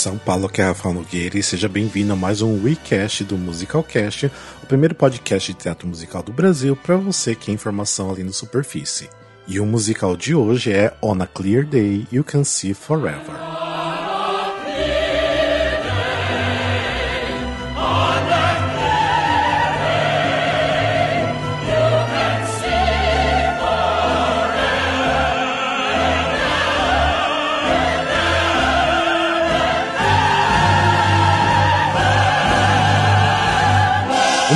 São Paulo, que é Rafael Nogueira, e seja bem-vindo a mais um WeCast do Musicalcast, o primeiro podcast de teatro musical do Brasil para você que é informação ali no superfície. E o musical de hoje é On a Clear Day You Can See Forever.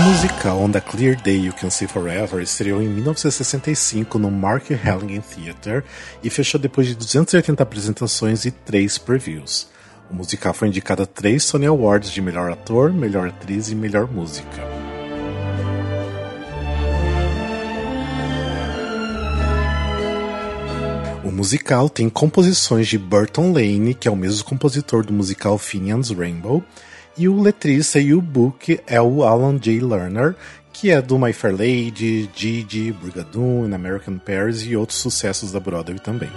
Musical On Clear Day You Can See Forever estreou em 1965 no Mark Halligan Theatre e fechou depois de 280 apresentações e 3 previews. O musical foi indicado a 3 Tony Awards de melhor ator, melhor atriz e melhor música. O musical tem composições de Burton Lane, que é o mesmo compositor do musical Finian's Rainbow, e o letrista e o book é o Alan J. Lerner, que é do My Fair Lady, Gigi, Brigadoon, American Paris e outros sucessos da Broadway também.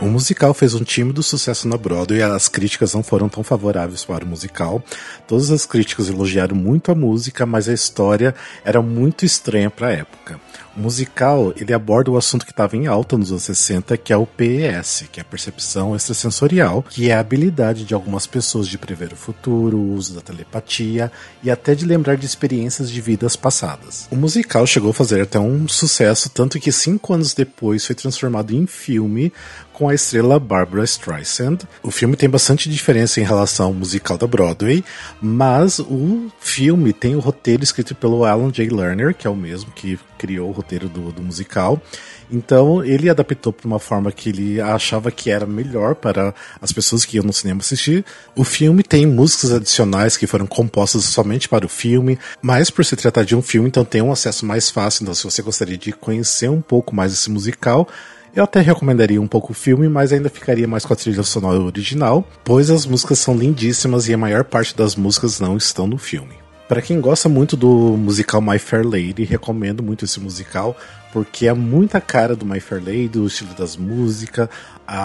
O musical fez um tímido sucesso na Broadway e as críticas não foram tão favoráveis para o musical. Todas as críticas elogiaram muito a música, mas a história era muito estranha para a época. Musical, ele aborda o assunto que estava em alta nos anos 60, que é o PES, que é a percepção extrasensorial, que é a habilidade de algumas pessoas de prever o futuro, o uso da telepatia e até de lembrar de experiências de vidas passadas. O musical chegou a fazer até um sucesso, tanto que cinco anos depois foi transformado em filme com a estrela Barbara Streisand. O filme tem bastante diferença em relação ao musical da Broadway, mas o filme tem o roteiro escrito pelo Alan J. Lerner, que é o mesmo que criou o roteiro do, do musical. Então ele adaptou para uma forma que ele achava que era melhor para as pessoas que iam no cinema assistir. O filme tem músicas adicionais que foram compostas somente para o filme, mas por se tratar de um filme, então tem um acesso mais fácil. Então, se você gostaria de conhecer um pouco mais esse musical, eu até recomendaria um pouco o filme, mas ainda ficaria mais com a trilha sonora original, pois as músicas são lindíssimas e a maior parte das músicas não estão no filme. Para quem gosta muito do musical My Fair Lady, recomendo muito esse musical, porque é muita cara do My Fair Lady, o estilo das músicas,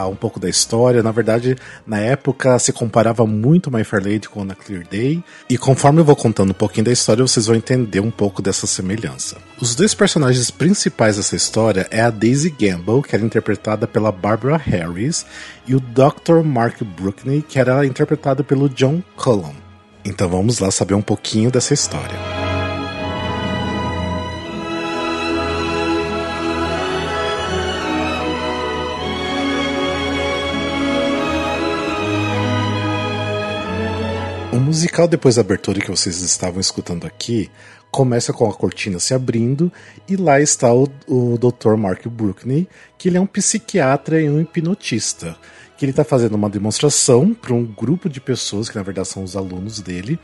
um pouco da história. Na verdade, na época se comparava muito My Fair Lady com A Clear Day, e conforme eu vou contando um pouquinho da história, vocês vão entender um pouco dessa semelhança. Os dois personagens principais dessa história é a Daisy Gamble, que era interpretada pela Barbara Harris, e o Dr. Mark Brookney, que era interpretado pelo John Cullum. Então vamos lá saber um pouquinho dessa história. O musical, depois da abertura que vocês estavam escutando aqui, começa com a cortina se abrindo e lá está o, o Dr. Mark Brookney, que ele é um psiquiatra e um hipnotista. Que ele está fazendo uma demonstração para um grupo de pessoas, que na verdade são os alunos dele,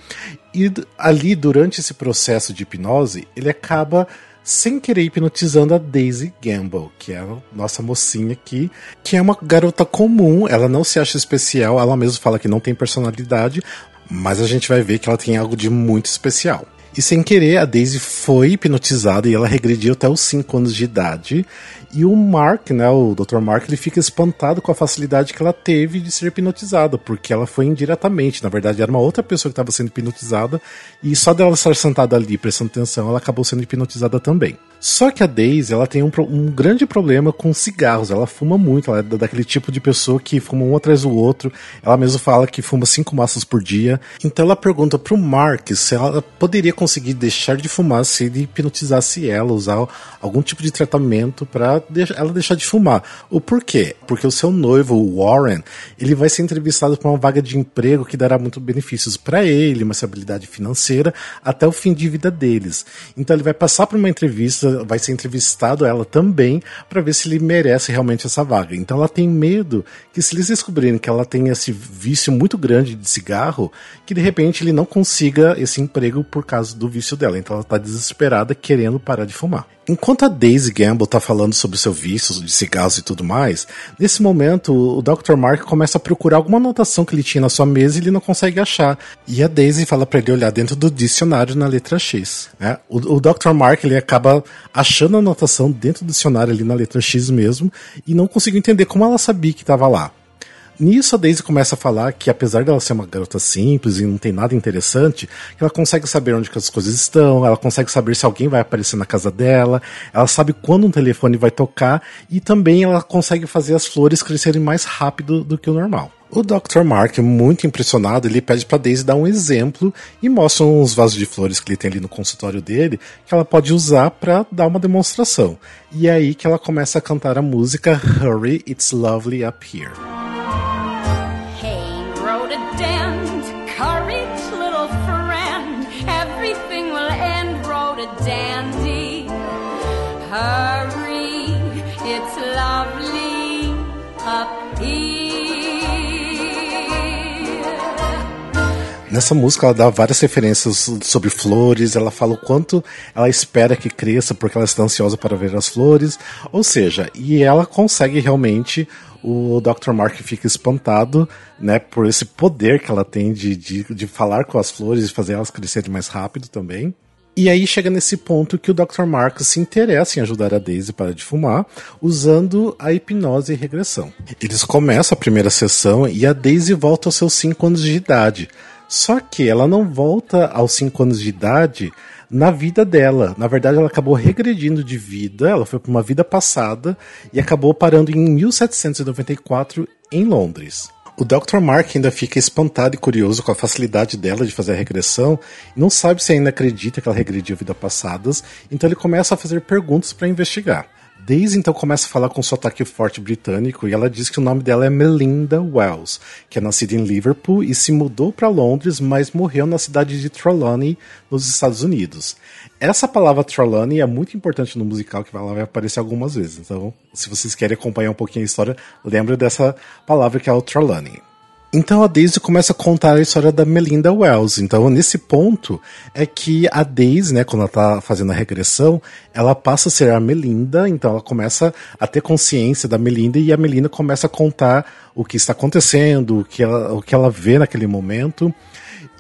e ali, durante esse processo de hipnose, ele acaba sem querer hipnotizando a Daisy Gamble, que é a nossa mocinha aqui, que é uma garota comum, ela não se acha especial, ela mesma fala que não tem personalidade, mas a gente vai ver que ela tem algo de muito especial. E sem querer, a Daisy foi hipnotizada e ela regrediu até os 5 anos de idade. E o Mark, né, o Dr. Mark, ele fica espantado com a facilidade que ela teve de ser hipnotizada, porque ela foi indiretamente. Na verdade, era uma outra pessoa que estava sendo hipnotizada, e só dela estar sentada ali prestando atenção, ela acabou sendo hipnotizada também. Só que a Daisy, ela tem um, um, grande problema com cigarros. Ela fuma muito, ela é daquele tipo de pessoa que fuma um atrás do outro. Ela mesma fala que fuma cinco maços por dia. Então ela pergunta pro Mark se ela poderia conseguir deixar de fumar se ele hipnotizasse ela, usar algum tipo de tratamento para ela deixar de fumar. O porquê? Porque o seu noivo, o Warren, ele vai ser entrevistado para uma vaga de emprego que dará muitos benefícios para ele, uma estabilidade financeira, até o fim de vida deles. Então ele vai passar por uma entrevista vai ser entrevistado ela também para ver se ele merece realmente essa vaga. Então ela tem medo que se eles descobrirem que ela tem esse vício muito grande de cigarro, que de repente ele não consiga esse emprego por causa do vício dela. Então ela está desesperada querendo parar de fumar. Enquanto a Daisy Gamble está falando sobre seu vício de cigarros e tudo mais, nesse momento o Dr. Mark começa a procurar alguma anotação que ele tinha na sua mesa e ele não consegue achar. E a Daisy fala para ele olhar dentro do dicionário na letra X. Né? O, o Dr. Mark ele acaba achando a anotação dentro do dicionário ali na letra X mesmo, e não conseguiu entender como ela sabia que estava lá. Nisso a Daisy começa a falar que apesar dela ser uma garota simples e não tem nada interessante, ela consegue saber onde as coisas estão, ela consegue saber se alguém vai aparecer na casa dela, ela sabe quando um telefone vai tocar e também ela consegue fazer as flores crescerem mais rápido do que o normal. O Dr. Mark, muito impressionado, ele pede para Daisy dar um exemplo e mostra uns vasos de flores que ele tem ali no consultório dele que ela pode usar para dar uma demonstração. E é aí que ela começa a cantar a música Hurry, It's Lovely Up Here. Nessa música ela dá várias referências sobre flores, ela fala o quanto ela espera que cresça porque ela está ansiosa para ver as flores, ou seja, e ela consegue realmente o Dr. Mark fica espantado, né, por esse poder que ela tem de, de, de falar com as flores e fazer elas crescerem mais rápido também. E aí chega nesse ponto que o Dr. Mark se interessa em ajudar a Daisy para de fumar, usando a hipnose e regressão. Eles começam a primeira sessão e a Daisy volta aos seus 5 anos de idade, só que ela não volta aos 5 anos de idade na vida dela. Na verdade, ela acabou regredindo de vida, ela foi para uma vida passada e acabou parando em 1794 em Londres. O Dr. Mark ainda fica espantado e curioso com a facilidade dela de fazer a regressão e não sabe se ainda acredita que ela regrediu vidas passadas, então ele começa a fazer perguntas para investigar. Daisy então começa a falar com sotaque forte britânico e ela diz que o nome dela é Melinda Wells, que é nascida em Liverpool e se mudou para Londres, mas morreu na cidade de Trelawney, nos Estados Unidos. Essa palavra Trelawney é muito importante no musical, que ela vai aparecer algumas vezes. Então, se vocês querem acompanhar um pouquinho a história, lembre dessa palavra que é o Trelawney. Então a Daisy começa a contar a história da Melinda Wells. Então, nesse ponto, é que a Daisy, né, quando ela tá fazendo a regressão, ela passa a ser a Melinda, então ela começa a ter consciência da Melinda e a Melinda começa a contar o que está acontecendo, o que ela, o que ela vê naquele momento.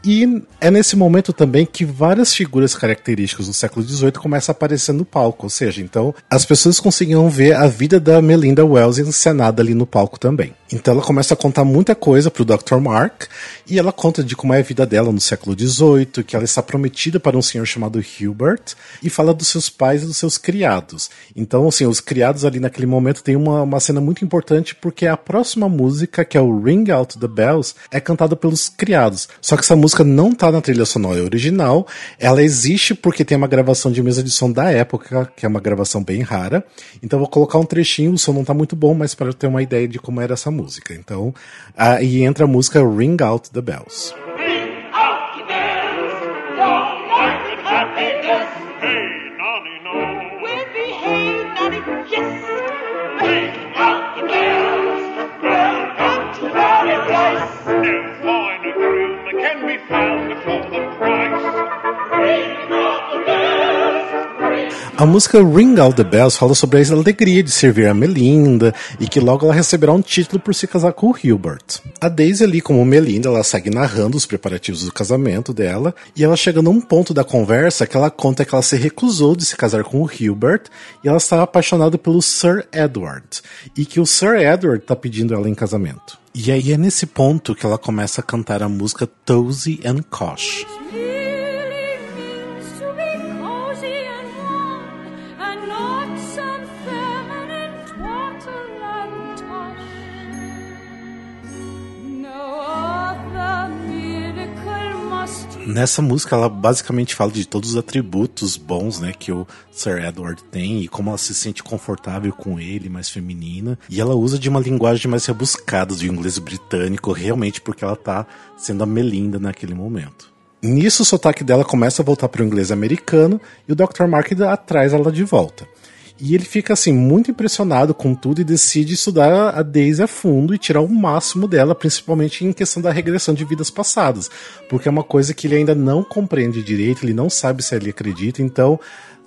E é nesse momento também que várias figuras características do século XVIII começam a aparecer no palco, ou seja, então as pessoas conseguiam ver a vida da Melinda Wells encenada ali no palco também. Então ela começa a contar muita coisa pro Dr. Mark e ela conta de como é a vida dela no século XVIII, que ela está prometida para um senhor chamado Hubert e fala dos seus pais e dos seus criados. Então, assim, os criados ali naquele momento tem uma, uma cena muito importante porque a próxima música, que é o Ring Out the Bells, é cantada pelos criados. Só que essa música não tá na trilha sonora original, ela existe porque tem uma gravação de mesa de som da época, que é uma gravação bem rara. Então vou colocar um trechinho, o som não tá muito bom, mas para ter uma ideia de como era essa música. Então, aí entra a música Ring Out the Bells. A música Ring Out the Bells fala sobre a alegria de servir a Melinda e que logo ela receberá um título por se casar com o Hubert. A Daisy ali, como Melinda, ela segue narrando os preparativos do casamento dela e ela chega num ponto da conversa que ela conta que ela se recusou de se casar com o Hubert e ela estava apaixonada pelo Sir Edward e que o Sir Edward está pedindo ela em casamento. E aí é nesse ponto que ela começa a cantar a música Tozy and Kosh. Nessa música ela basicamente fala de todos os atributos bons, né, que o Sir Edward tem e como ela se sente confortável com ele, mais feminina. E ela usa de uma linguagem mais rebuscada do inglês britânico, realmente porque ela tá sendo a Melinda naquele momento. Nisso o sotaque dela começa a voltar para o inglês americano e o Dr. Mark traz ela de volta. E ele fica assim muito impressionado com tudo e decide estudar a Daisy a fundo e tirar o máximo dela, principalmente em questão da regressão de vidas passadas, porque é uma coisa que ele ainda não compreende direito, ele não sabe se ele acredita, então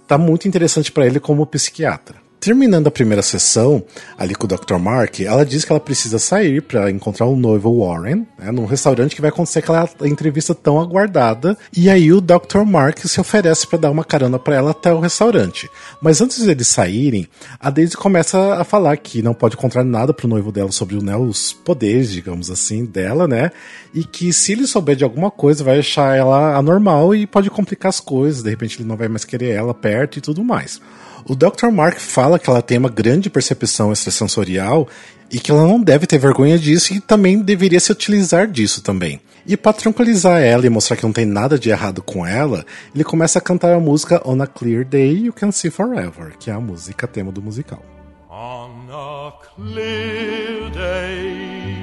tá muito interessante para ele como psiquiatra. Terminando a primeira sessão, ali com o Dr. Mark, ela diz que ela precisa sair para encontrar o noivo Warren, né, num restaurante que vai acontecer aquela entrevista tão aguardada. E aí o Dr. Mark se oferece para dar uma carona para ela até o restaurante. Mas antes deles saírem, a Daisy começa a falar que não pode contar nada pro noivo dela sobre né, os poderes, digamos assim, dela, né? E que se ele souber de alguma coisa, vai achar ela anormal e pode complicar as coisas. De repente ele não vai mais querer ela perto e tudo mais. O Dr. Mark fala que ela tem uma grande percepção extrasensorial e que ela não deve ter vergonha disso e também deveria se utilizar disso também. E para tranquilizar ela e mostrar que não tem nada de errado com ela, ele começa a cantar a música On a Clear Day You Can See Forever, que é a música tema do musical. On a clear day,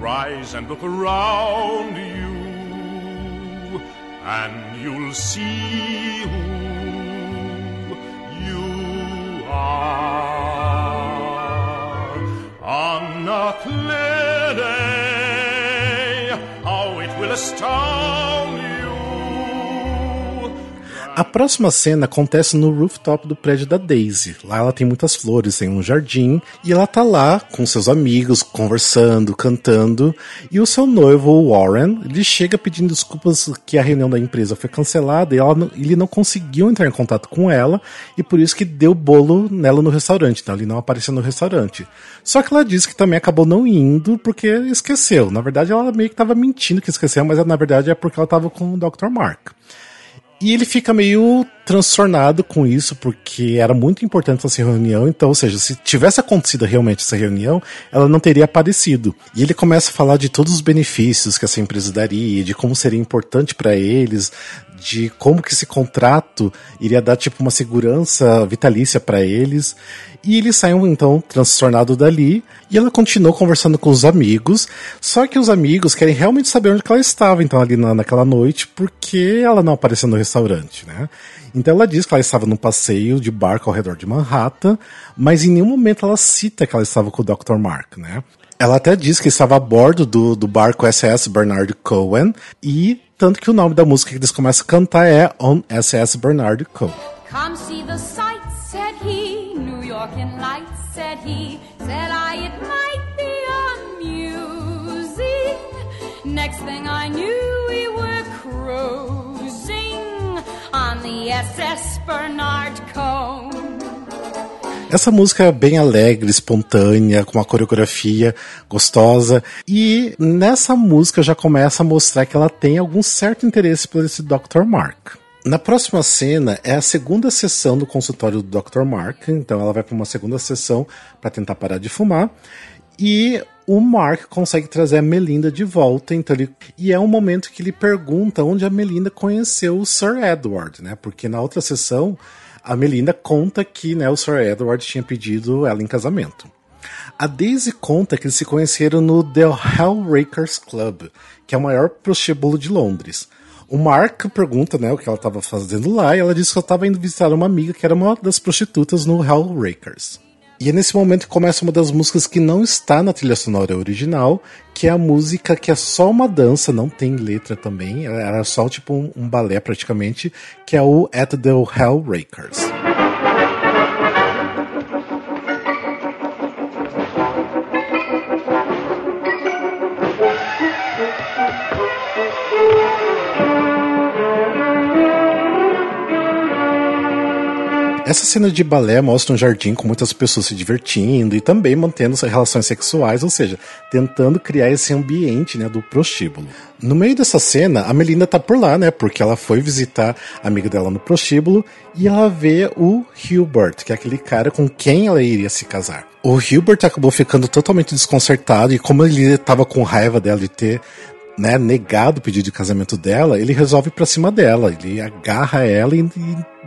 rise and look around you, and you'll see who on a clear day, how it will astound you. A próxima cena acontece no rooftop do prédio da Daisy. Lá ela tem muitas flores, tem um jardim, e ela tá lá com seus amigos, conversando, cantando, e o seu noivo, Warren, ele chega pedindo desculpas que a reunião da empresa foi cancelada e ela, ele não conseguiu entrar em contato com ela, e por isso que deu bolo nela no restaurante, então ele não apareceu no restaurante. Só que ela disse que também acabou não indo porque esqueceu. Na verdade, ela meio que tava mentindo que esqueceu, mas na verdade é porque ela tava com o Dr. Mark. E ele fica meio transtornado com isso, porque era muito importante essa reunião, então, ou seja, se tivesse acontecido realmente essa reunião, ela não teria aparecido. E ele começa a falar de todos os benefícios que essa empresa daria, de como seria importante para eles, de como que esse contrato iria dar tipo uma segurança vitalícia para eles. E eles saem então transtornados dali e ela continuou conversando com os amigos, só que os amigos querem realmente saber onde ela estava então ali na, naquela noite, porque ela não apareceu no restaurante, né? Então ela diz que ela estava num passeio de barco ao redor de Manhattan, mas em nenhum momento ela cita que ela estava com o Dr. Mark, né? Ela até diz que estava a bordo do, do barco SS Bernard Cohen e tanto que o nome da música que eles começam a cantar é On SS Bernard Cohen. Come see the sights, said he. New York in lights, said he. Said I, it might be amusing. Next thing I knew, Essa música é bem alegre, espontânea, com uma coreografia gostosa. E nessa música já começa a mostrar que ela tem algum certo interesse por esse Dr. Mark. Na próxima cena é a segunda sessão do consultório do Dr. Mark, então ela vai para uma segunda sessão para tentar parar de fumar. E o Mark consegue trazer a Melinda de volta, então ele... e é um momento que ele pergunta onde a Melinda conheceu o Sir Edward, né? Porque na outra sessão a Melinda conta que né, o Sir Edward tinha pedido ela em casamento. A Daisy conta que eles se conheceram no The Hellrakers Club, que é o maior prostíbulo de Londres. O Mark pergunta né, o que ela estava fazendo lá e ela disse que ela estava indo visitar uma amiga que era uma das prostitutas no Hellrakers. E é nesse momento que começa uma das músicas que não está na trilha sonora original, que é a música que é só uma dança, não tem letra também, era só tipo um, um balé praticamente, que é o At the Hellrakers. Essa cena de balé mostra um jardim com muitas pessoas se divertindo e também mantendo relações sexuais, ou seja, tentando criar esse ambiente né, do prostíbulo. No meio dessa cena, a Melinda tá por lá, né? Porque ela foi visitar a amiga dela no prostíbulo e ela vê o Hubert, que é aquele cara com quem ela iria se casar. O Hubert acabou ficando totalmente desconcertado e como ele estava com raiva dela de ter né, negado o pedido de casamento dela, ele resolve ir pra cima dela. Ele agarra ela e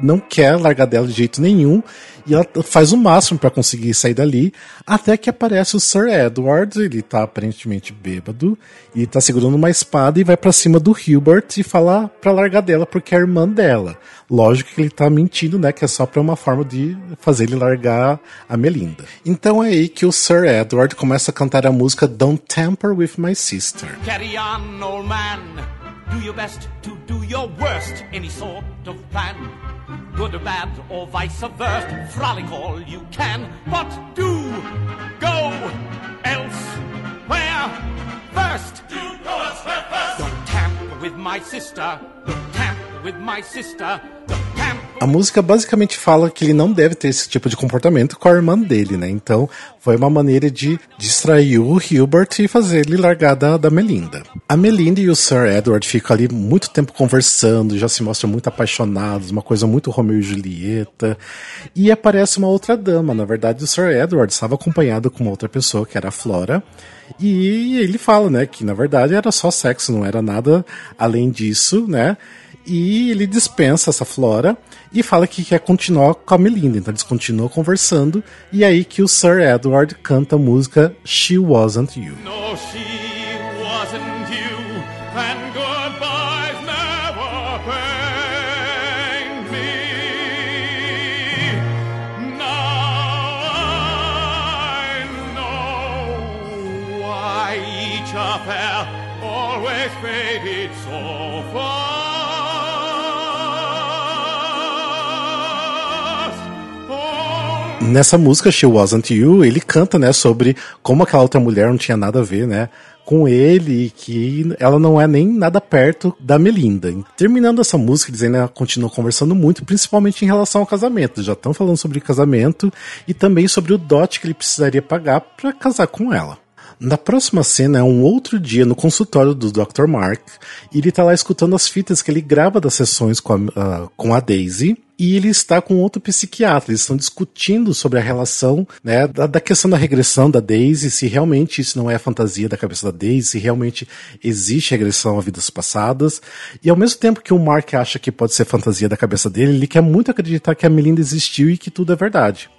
não quer largar dela de jeito nenhum. E ela faz o máximo para conseguir sair dali. Até que aparece o Sir Edward. Ele tá aparentemente bêbado. E tá segurando uma espada e vai para cima do Hubert e fala pra largar dela porque é a irmã dela. Lógico que ele tá mentindo, né? Que é só pra uma forma de fazer ele largar a Melinda. Então é aí que o Sir Edward começa a cantar a música Don't Tamper with My Sister. Carry on, old man. Do your best to do your worst, any sort of plan. Good or bad, or vice versa. Frolic all you can, but do go elsewhere first. Do go elsewhere first. Don't tamper with my sister. Don't tamper with my sister. A música basicamente fala que ele não deve ter esse tipo de comportamento com a irmã dele, né? Então foi uma maneira de distrair o Hilbert e fazer ele largar da, da Melinda. A Melinda e o Sir Edward ficam ali muito tempo conversando, já se mostram muito apaixonados, uma coisa muito Romeo e Julieta. E aparece uma outra dama. Na verdade, o Sir Edward estava acompanhado com uma outra pessoa, que era a Flora. E ele fala, né, que na verdade era só sexo, não era nada além disso, né? E ele dispensa essa Flora e fala que quer continuar com a Melinda. Então eles continuam conversando. E é aí que o Sir Edward canta a música She Wasn't You. No, she wasn't you, and goodbyes never pained me. Now I know why each affair always faded so Nessa música She Wasn't You, ele canta, né, sobre como aquela outra mulher não tinha nada a ver, né, com ele e que ela não é nem nada perto da Melinda. Terminando essa música, dizendo ela continua conversando muito, principalmente em relação ao casamento. Já estão falando sobre casamento e também sobre o dote que ele precisaria pagar para casar com ela. Na próxima cena é um outro dia no consultório do Dr. Mark e ele está lá escutando as fitas que ele grava das sessões com a, uh, com a Daisy e ele está com outro psiquiatra. Eles estão discutindo sobre a relação né, da, da, questão da regressão da Daisy, se realmente isso não é fantasia da cabeça da Daisy, se realmente existe regressão a vidas passadas. E ao mesmo tempo que o Mark acha que pode ser fantasia da cabeça dele, ele quer muito acreditar que a Melinda existiu e que tudo é verdade.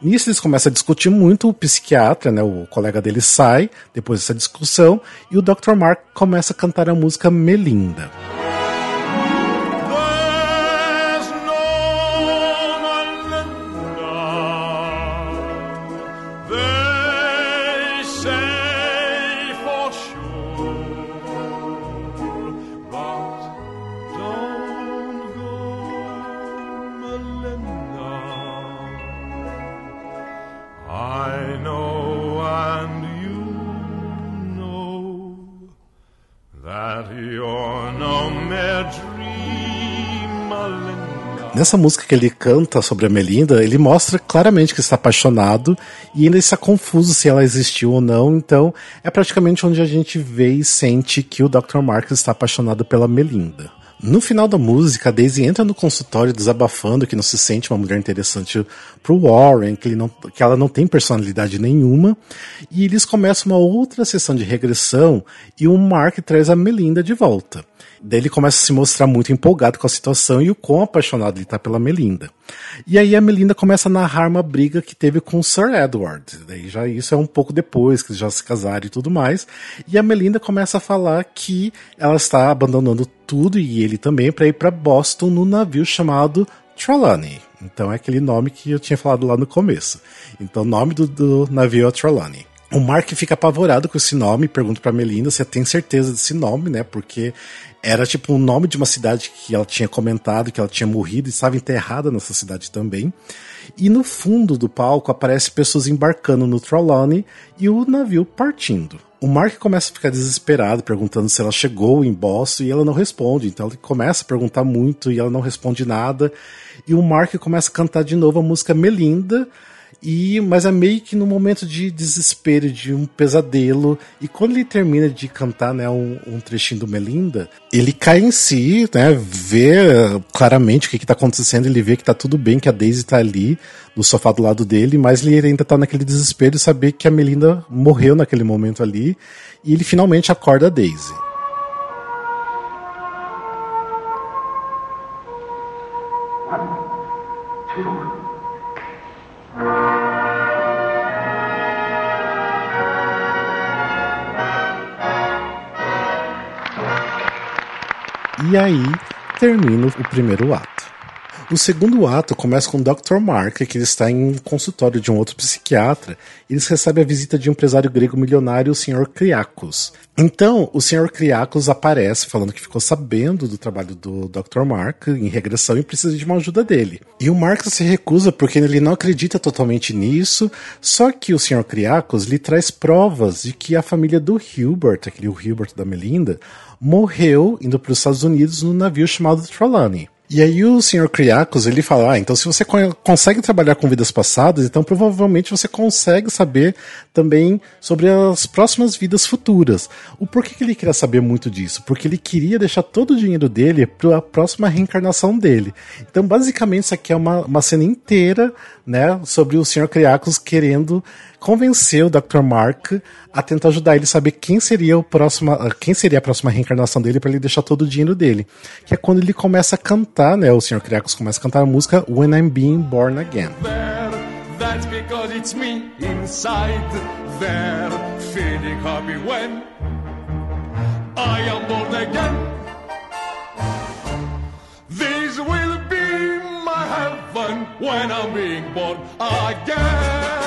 Nisso eles começam a discutir muito, o psiquiatra, né, o colega dele sai, depois dessa discussão, e o Dr. Mark começa a cantar a música Melinda. Nessa música que ele canta sobre a Melinda, ele mostra claramente que está apaixonado e ainda está confuso se ela existiu ou não. Então, é praticamente onde a gente vê e sente que o Dr. Marcus está apaixonado pela Melinda. No final da música, a Daisy entra no consultório desabafando que não se sente uma mulher interessante pro Warren, que, não, que ela não tem personalidade nenhuma, e eles começam uma outra sessão de regressão e o Mark traz a Melinda de volta. Daí ele começa a se mostrar muito empolgado com a situação e o quão apaixonado ele tá pela Melinda. E aí a Melinda começa a narrar uma briga que teve com o Sir Edward. Daí já isso é um pouco depois, que eles já se casaram e tudo mais. E a Melinda começa a falar que ela está abandonando tudo e ele também para ir para Boston no navio chamado Trelawney. Então é aquele nome que eu tinha falado lá no começo. Então o nome do, do navio é Trelawney. O Mark fica apavorado com esse nome, pergunta pra Melinda se tem certeza desse nome, né? Porque era tipo o nome de uma cidade que ela tinha comentado que ela tinha morrido e estava enterrada nessa cidade também. E no fundo do palco aparece pessoas embarcando no Trelawney e o navio partindo. O Mark começa a ficar desesperado, perguntando se ela chegou em Boston e ela não responde. Então ele começa a perguntar muito e ela não responde nada. E o Mark começa a cantar de novo a música Melinda e, mas é meio que no momento de desespero, de um pesadelo. E quando ele termina de cantar né, um, um trechinho do Melinda, ele cai em si, né, vê claramente o que está acontecendo, ele vê que está tudo bem, que a Daisy está ali no sofá do lado dele, mas ele ainda está naquele desespero de saber que a Melinda morreu naquele momento ali. E ele finalmente acorda a Daisy. E aí termina o primeiro ato. O segundo ato começa com o Dr. Mark, que ele está em um consultório de um outro psiquiatra. Eles recebem a visita de um empresário grego milionário, o Sr. Kriakos. Então, o Sr. Kriakos aparece falando que ficou sabendo do trabalho do Dr. Mark em regressão e precisa de uma ajuda dele. E o Mark se recusa porque ele não acredita totalmente nisso, só que o Sr. Kriakos lhe traz provas de que a família do Hilbert, aquele Hilbert da Melinda, morreu indo para os Estados Unidos no navio chamado Trelawney. E aí o Sr. Kriakos, ele fala, ah, então se você consegue trabalhar com vidas passadas, então provavelmente você consegue saber também sobre as próximas vidas futuras. O porquê que ele queria saber muito disso? Porque ele queria deixar todo o dinheiro dele para a próxima reencarnação dele. Então basicamente isso aqui é uma, uma cena inteira, né, sobre o Sr. Kriakos querendo convencer o Dr. Mark a tentar ajudar ele a saber quem seria o próximo, quem seria a próxima reencarnação dele para ele deixar todo o dinheiro dele. Que é quando ele começa a cantar, né? O Sr. Kriakos começa a cantar a música When I'm Being Born Again. That's because it's me inside there, feeling happy when I am born again. This will be my heaven when I'm being born again.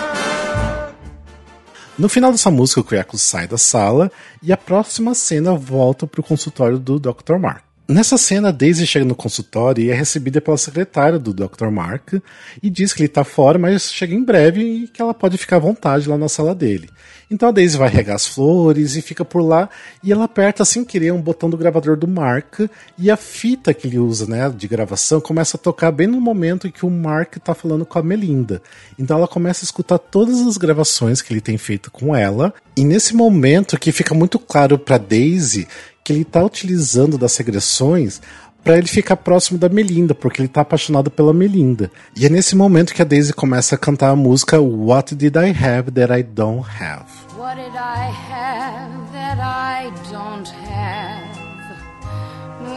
No final dessa música, o Kriakos sai da sala e a próxima cena volta para o consultório do Dr. Mark. Nessa cena, Daisy chega no consultório e é recebida pela secretária do Dr. Mark e diz que ele está fora, mas chega em breve e que ela pode ficar à vontade lá na sala dele. Então a Daisy vai regar as flores e fica por lá e ela aperta sem querer um botão do gravador do Mark e a fita que ele usa, né, de gravação começa a tocar bem no momento em que o Mark está falando com a Melinda. Então ela começa a escutar todas as gravações que ele tem feito com ela e nesse momento que fica muito claro para Daisy que ele está utilizando das regressões para ele ficar próximo da Melinda, porque ele tá apaixonado pela Melinda. E é nesse momento que a Daisy começa a cantar a música What Did I Have That I Don't Have? What did I have that I don't have?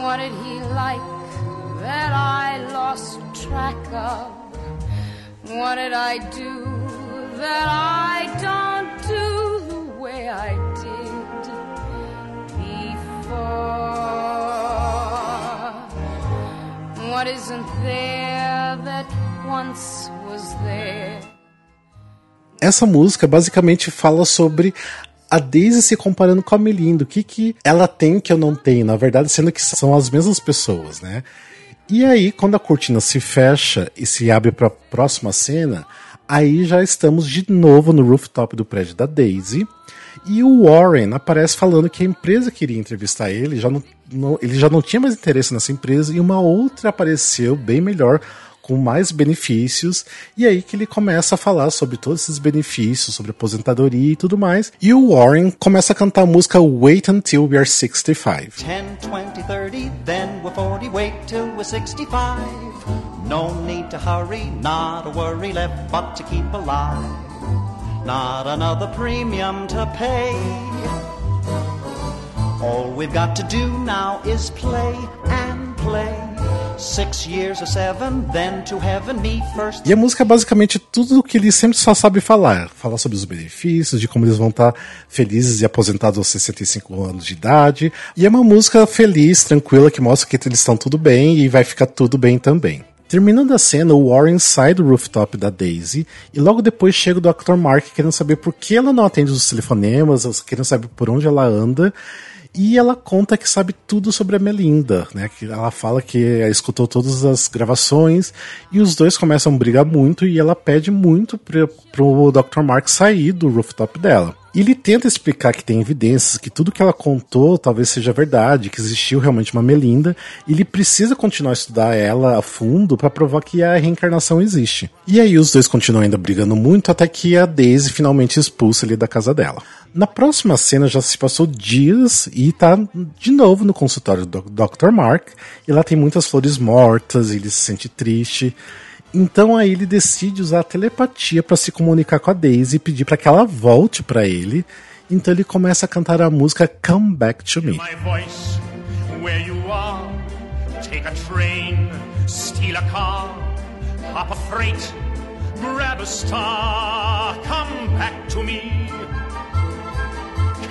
What did he like that I lost track of? What did I do that I don't do the way I did before? What isn't there that once was there? Essa música basicamente fala sobre a Daisy se comparando com a Melinda. O que, que ela tem que eu não tenho? Na verdade, sendo que são as mesmas pessoas, né? E aí, quando a cortina se fecha e se abre para a próxima cena, aí já estamos de novo no rooftop do prédio da Daisy. E o Warren aparece falando que a empresa queria entrevistar ele, já não, não, ele já não tinha mais interesse nessa empresa, e uma outra apareceu bem melhor, com mais benefícios, e aí que ele começa a falar sobre todos esses benefícios, sobre aposentadoria e tudo mais. E o Warren começa a cantar a música Wait Until We Are 65. 10, 20, 30, then we're 40, wait till we're 65. No need to hurry, not a worry left but to keep alive. Not another premium to pay. All we've got to do now is play and play. Six years or seven, then to heaven me first. E a música é basicamente tudo o que ele sempre só sabe falar. Falar sobre os benefícios, de como eles vão estar felizes e aposentados aos 65 anos de idade. E é uma música feliz, tranquila, que mostra que eles estão tudo bem e vai ficar tudo bem também. Terminando a cena, o Warren sai do rooftop da Daisy e logo depois chega o Dr. Mark querendo saber por que ela não atende os telefonemas, querendo saber por onde ela anda. E ela conta que sabe tudo sobre a Melinda, né? Que ela fala que escutou todas as gravações e os dois começam a brigar muito e ela pede muito pro, pro Dr. Mark sair do rooftop dela. Ele tenta explicar que tem evidências, que tudo que ela contou talvez seja verdade, que existiu realmente uma Melinda, e ele precisa continuar a estudar ela a fundo para provar que a reencarnação existe. E aí os dois continuam ainda brigando muito até que a Daisy finalmente expulsa ele da casa dela. Na próxima cena já se passou dias e tá de novo no consultório do Dr. Mark, e lá tem muitas flores mortas, ele se sente triste. Então aí ele decide usar a telepatia para se comunicar com a Daisy e pedir para que ela volte para ele. Então ele começa a cantar a música Come Back to Me.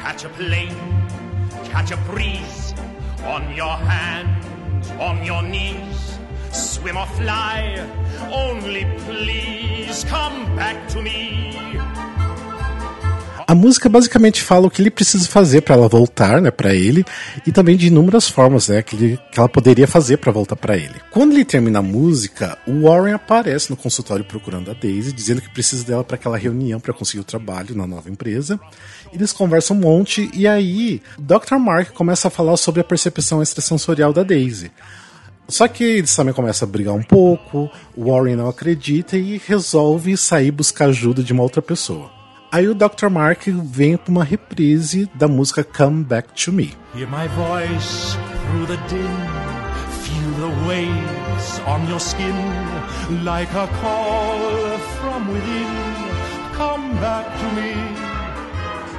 Catch a plane, catch a breeze on your hands, on your knees. Swim or fly, only please come back to me. A música basicamente fala o que ele precisa fazer para ela voltar, né, para ele, e também de inúmeras formas, né, que, ele, que ela poderia fazer para voltar para ele. Quando ele termina a música, o Warren aparece no consultório procurando a Daisy, dizendo que precisa dela para aquela reunião para conseguir o trabalho na nova empresa. Eles conversam um monte e aí Dr. Mark começa a falar sobre a percepção extrasensorial da Daisy. Só que eles também começam a brigar um pouco, o Warren não acredita e resolve sair buscar ajuda de uma outra pessoa. Aí o Dr. Mark vem para uma reprise da música Come Back to Me. Hear my voice through the din, feel the waves on your skin, like a call from within. Come back to me.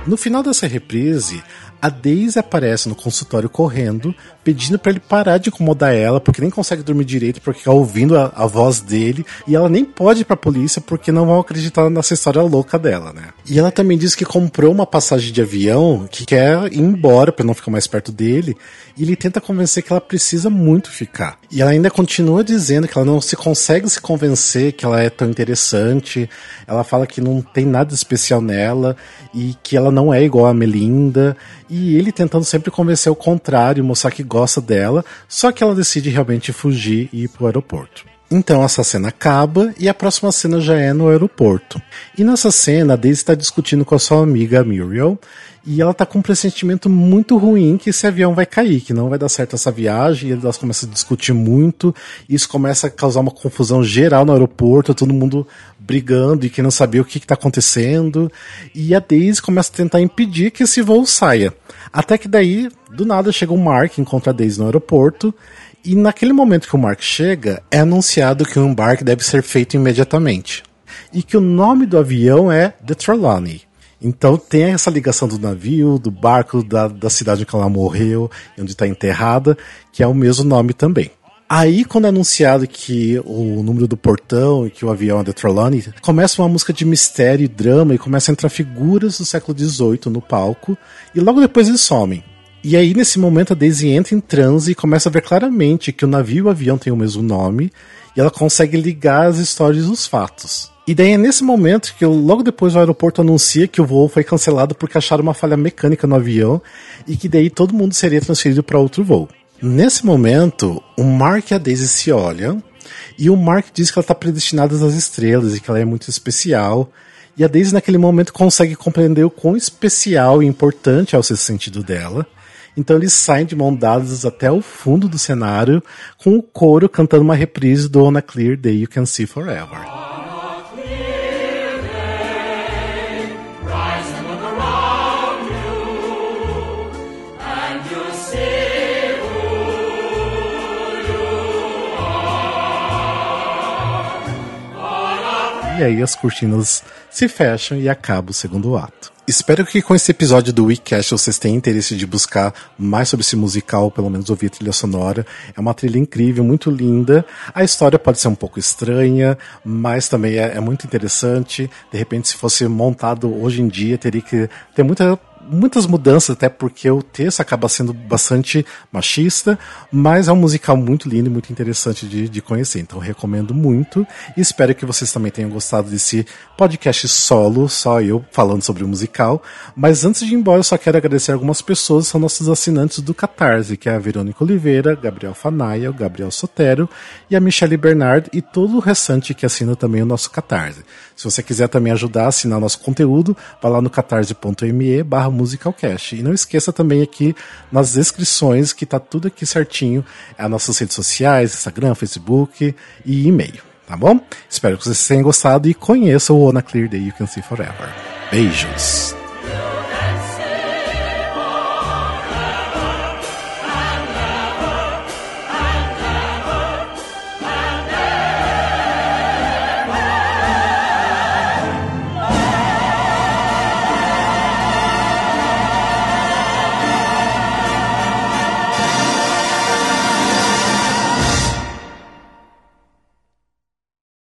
No final dessa reprise, a Daisy aparece no consultório correndo, pedindo para ele parar de incomodar ela, porque nem consegue dormir direito, porque tá ouvindo a, a, voz dele, e ela nem pode ir pra polícia porque não vão acreditar nessa história louca dela, né? E ela também diz que comprou uma passagem de avião, que quer ir embora para não ficar mais perto dele, e ele tenta convencer que ela precisa muito ficar. E ela ainda continua dizendo que ela não se consegue se convencer que ela é tão interessante, ela fala que não tem nada especial nela, e que ela não é igual a Melinda, e ele tentando sempre convencer o contrário, mostrar que gosta dela, só que ela decide realmente fugir e ir pro aeroporto. Então essa cena acaba e a próxima cena já é no aeroporto. E nessa cena a Daisy está discutindo com a sua amiga Muriel e ela tá com um pressentimento muito ruim que esse avião vai cair, que não vai dar certo essa viagem, e elas começam a discutir muito, isso começa a causar uma confusão geral no aeroporto, todo mundo brigando e que não sabia o que está acontecendo, e a Daisy começa a tentar impedir que esse voo saia. Até que daí, do nada, chega o Mark, encontra a Daisy no aeroporto, e naquele momento que o Mark chega, é anunciado que o embarque deve ser feito imediatamente. E que o nome do avião é The Trelawney. Então tem essa ligação do navio, do barco, da, da cidade que ela morreu, onde está enterrada, que é o mesmo nome também. Aí, quando é anunciado que o número do portão e que o avião é da Trelawney, começa uma música de mistério e drama e começa a entrar figuras do século XVIII no palco e logo depois eles somem. E aí, nesse momento, a Daisy entra em transe e começa a ver claramente que o navio e o avião têm o mesmo nome e ela consegue ligar as histórias dos fatos. E daí é nesse momento que logo depois o aeroporto anuncia que o voo foi cancelado porque acharam uma falha mecânica no avião e que daí todo mundo seria transferido para outro voo. Nesse momento, o Mark e a Daisy se olham e o Mark diz que ela está predestinada às estrelas e que ela é muito especial. E a Daisy naquele momento consegue compreender o quão especial e importante é o sentido dela. Então eles saem de mão dadas até o fundo do cenário, com o coro cantando uma reprise do On a Clear Day You Can See Forever. E aí as cortinas se fecham e acaba o segundo ato. Espero que com esse episódio do WeCast vocês tenham interesse de buscar mais sobre esse musical, pelo menos ouvir a trilha sonora. É uma trilha incrível, muito linda. A história pode ser um pouco estranha, mas também é, é muito interessante. De repente, se fosse montado hoje em dia, teria que ter muita muitas mudanças, até porque o texto acaba sendo bastante machista, mas é um musical muito lindo e muito interessante de, de conhecer. Então recomendo muito e espero que vocês também tenham gostado desse podcast solo, só eu falando sobre o musical. Mas antes de ir embora, eu só quero agradecer algumas pessoas, são nossos assinantes do Catarse, que é a Verônica Oliveira, Gabriel Fanaia, o Gabriel Sotero e a Michelle Bernard e todo o restante que assina também o nosso Catarse. Se você quiser também ajudar a assinar nosso conteúdo, vá lá no catarse.me barra musicalcast. E não esqueça também aqui nas descrições que tá tudo aqui certinho, as nossas redes sociais, Instagram, Facebook e e-mail, tá bom? Espero que vocês tenham gostado e conheçam o On a Clear Day You Can See Forever. Beijos!